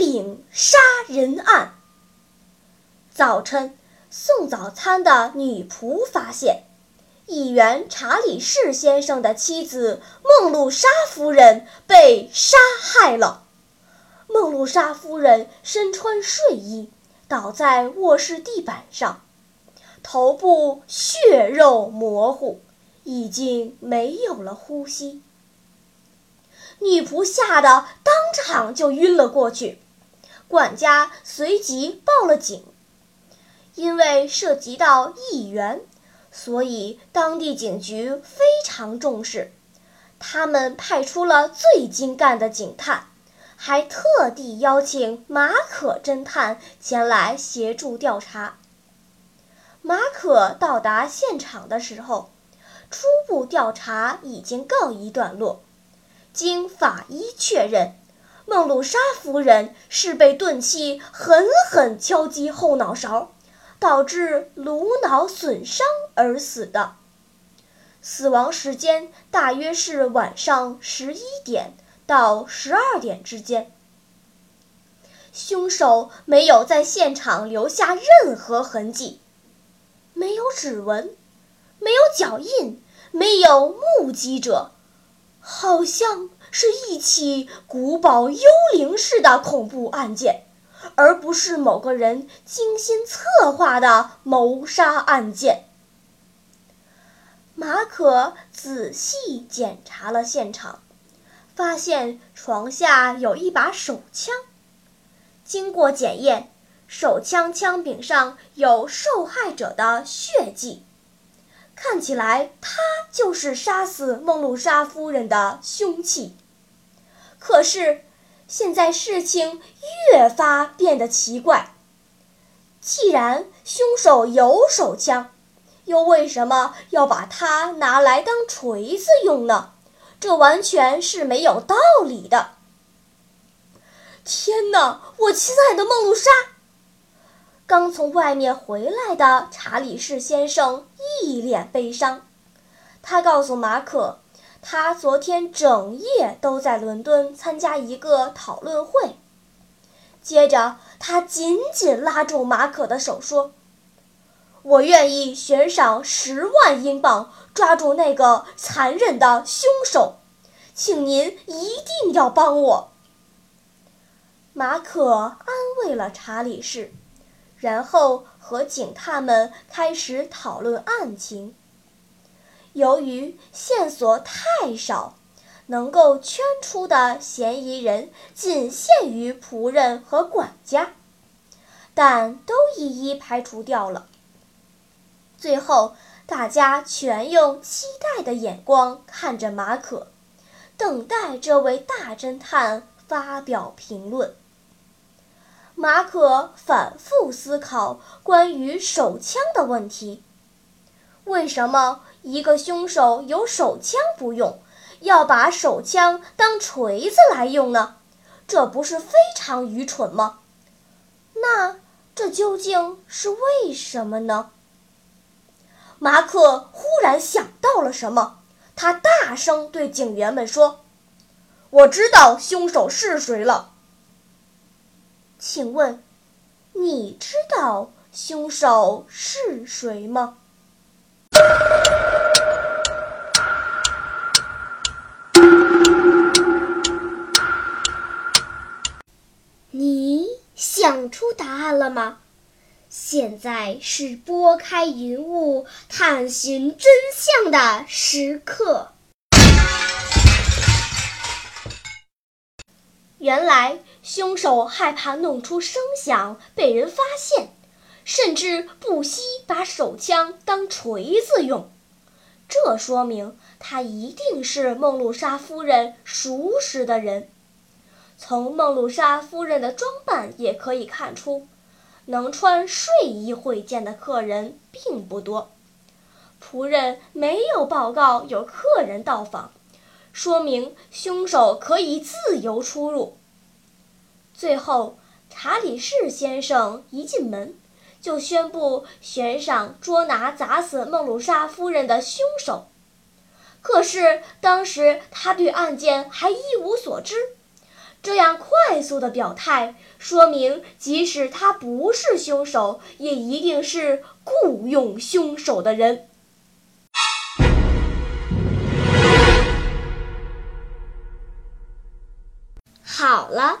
丙杀人案。早晨，送早餐的女仆发现。议员查理士先生的妻子梦露莎夫人被杀害了。梦露莎夫人身穿睡衣，倒在卧室地板上，头部血肉模糊，已经没有了呼吸。女仆吓得当场就晕了过去，管家随即报了警，因为涉及到议员。所以，当地警局非常重视，他们派出了最精干的警探，还特地邀请马可侦探前来协助调查。马可到达现场的时候，初步调查已经告一段落。经法医确认，孟露莎夫人是被钝器狠狠敲击后脑勺。导致颅脑损伤而死的，死亡时间大约是晚上十一点到十二点之间。凶手没有在现场留下任何痕迹，没有指纹，没有脚印，没有目击者，好像是一起古堡幽灵式的恐怖案件。而不是某个人精心策划的谋杀案件。马可仔细检查了现场，发现床下有一把手枪。经过检验，手枪枪柄上有受害者的血迹，看起来他就是杀死梦露莎夫人的凶器。可是。现在事情越发变得奇怪。既然凶手有手枪，又为什么要把它拿来当锤子用呢？这完全是没有道理的。天哪，我亲爱的梦露莎！刚从外面回来的查理士先生一脸悲伤，他告诉马可。他昨天整夜都在伦敦参加一个讨论会。接着，他紧紧拉住马可的手说：“我愿意悬赏十万英镑抓住那个残忍的凶手，请您一定要帮我。”马可安慰了查理士，然后和警探们开始讨论案情。由于线索太少，能够圈出的嫌疑人仅限于仆人和管家，但都一一排除掉了。最后，大家全用期待的眼光看着马可，等待这位大侦探发表评论。马可反复思考关于手枪的问题：为什么？一个凶手有手枪不用，要把手枪当锤子来用呢？这不是非常愚蠢吗？那这究竟是为什么呢？马克忽然想到了什么，他大声对警员们说：“我知道凶手是谁了。请问，你知道凶手是谁吗？”你想出答案了吗？现在是拨开云雾探寻真相的时刻。原来凶手害怕弄出声响被人发现，甚至不惜把手枪当锤子用。这说明他一定是孟露莎夫人熟识的人。从孟露莎夫人的装扮也可以看出，能穿睡衣会见的客人并不多。仆人没有报告有客人到访，说明凶手可以自由出入。最后，查理士先生一进门。就宣布悬赏捉拿砸死孟鲁莎夫人的凶手。可是当时他对案件还一无所知，这样快速的表态，说明即使他不是凶手，也一定是雇佣凶手的人。好了，